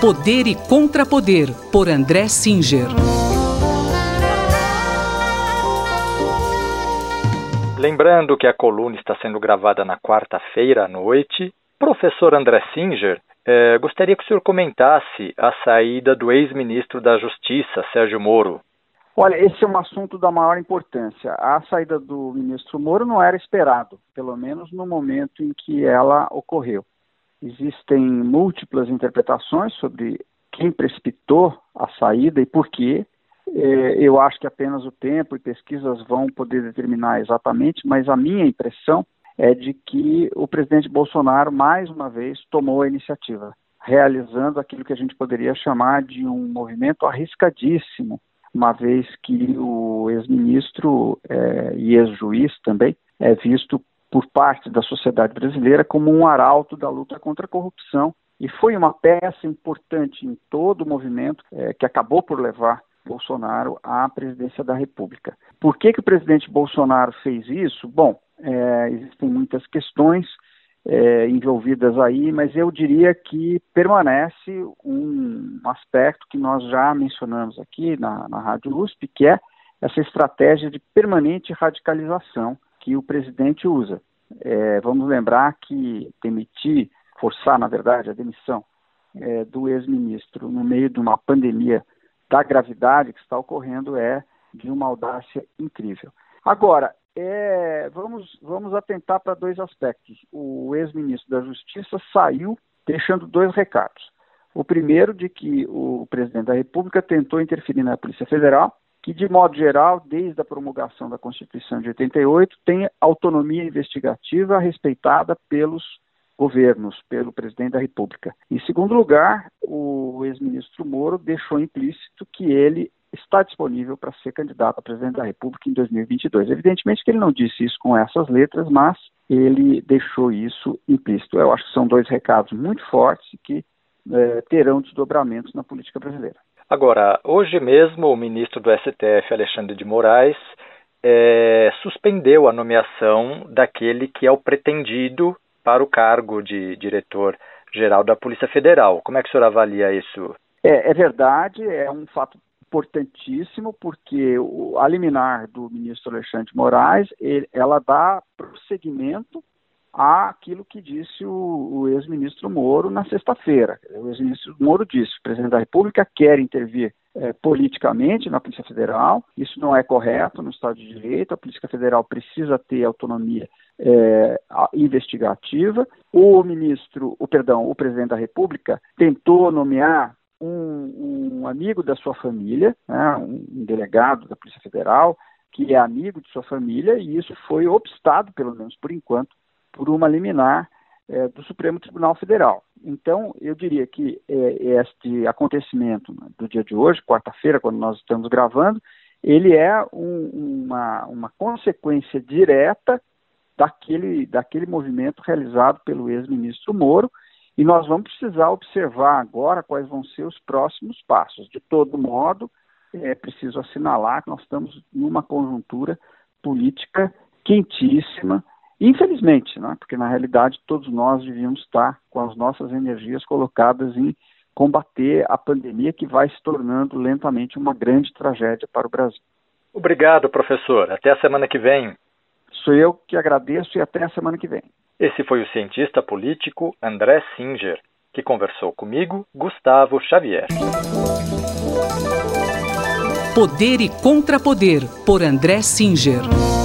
Poder e Contrapoder, por André Singer. Lembrando que a coluna está sendo gravada na quarta-feira à noite, professor André Singer, eh, gostaria que o senhor comentasse a saída do ex-ministro da Justiça, Sérgio Moro. Olha, esse é um assunto da maior importância. A saída do ministro Moro não era esperado, pelo menos no momento em que ela ocorreu. Existem múltiplas interpretações sobre quem precipitou a saída e por quê. É, eu acho que apenas o tempo e pesquisas vão poder determinar exatamente, mas a minha impressão é de que o presidente Bolsonaro, mais uma vez, tomou a iniciativa, realizando aquilo que a gente poderia chamar de um movimento arriscadíssimo, uma vez que o ex-ministro é, e ex-juiz também é visto por parte da sociedade brasileira como um arauto da luta contra a corrupção e foi uma peça importante em todo o movimento é, que acabou por levar Bolsonaro à presidência da República. Por que, que o presidente Bolsonaro fez isso? Bom, é, existem muitas questões é, envolvidas aí, mas eu diria que permanece um aspecto que nós já mencionamos aqui na, na Rádio USP, que é essa estratégia de permanente radicalização que o presidente usa. É, vamos lembrar que demitir, forçar, na verdade, a demissão é, do ex-ministro no meio de uma pandemia da gravidade que está ocorrendo é de uma audácia incrível. Agora, é, vamos, vamos atentar para dois aspectos. O ex-ministro da Justiça saiu deixando dois recados. O primeiro, de que o presidente da República tentou interferir na Polícia Federal que, de modo geral, desde a promulgação da Constituição de 88, tem autonomia investigativa respeitada pelos governos, pelo presidente da República. Em segundo lugar, o ex-ministro Moro deixou implícito que ele está disponível para ser candidato a presidente da República em 2022. Evidentemente que ele não disse isso com essas letras, mas ele deixou isso implícito. Eu acho que são dois recados muito fortes que eh, terão desdobramentos na política brasileira. Agora, hoje mesmo, o ministro do STF, Alexandre de Moraes, é, suspendeu a nomeação daquele que é o pretendido para o cargo de diretor-geral da Polícia Federal. Como é que o senhor avalia isso? É, é verdade, é um fato importantíssimo, porque o, a liminar do ministro Alexandre de Moraes, ele, ela dá prosseguimento àquilo que disse o, o ex-ministro Moro na sexta-feira. O ex-ministro Moro disse: o presidente da República quer intervir é, politicamente na Polícia Federal, isso não é correto no Estado de Direito, a Polícia Federal precisa ter autonomia é, investigativa. O ministro, o perdão, o presidente da República tentou nomear um, um amigo da sua família, né, um delegado da Polícia Federal, que é amigo de sua família, e isso foi obstado, pelo menos por enquanto, por uma liminar é, do Supremo Tribunal Federal. Então, eu diria que é, este acontecimento do dia de hoje, quarta-feira, quando nós estamos gravando, ele é um, uma, uma consequência direta daquele, daquele movimento realizado pelo ex-ministro Moro, e nós vamos precisar observar agora quais vão ser os próximos passos. De todo modo, é preciso assinalar que nós estamos numa conjuntura política quentíssima, Infelizmente, né? porque na realidade todos nós devíamos estar com as nossas energias colocadas em combater a pandemia que vai se tornando lentamente uma grande tragédia para o Brasil. Obrigado, professor. Até a semana que vem. Sou eu que agradeço e até a semana que vem. Esse foi o cientista político André Singer, que conversou comigo, Gustavo Xavier. Poder e Contrapoder, por André Singer.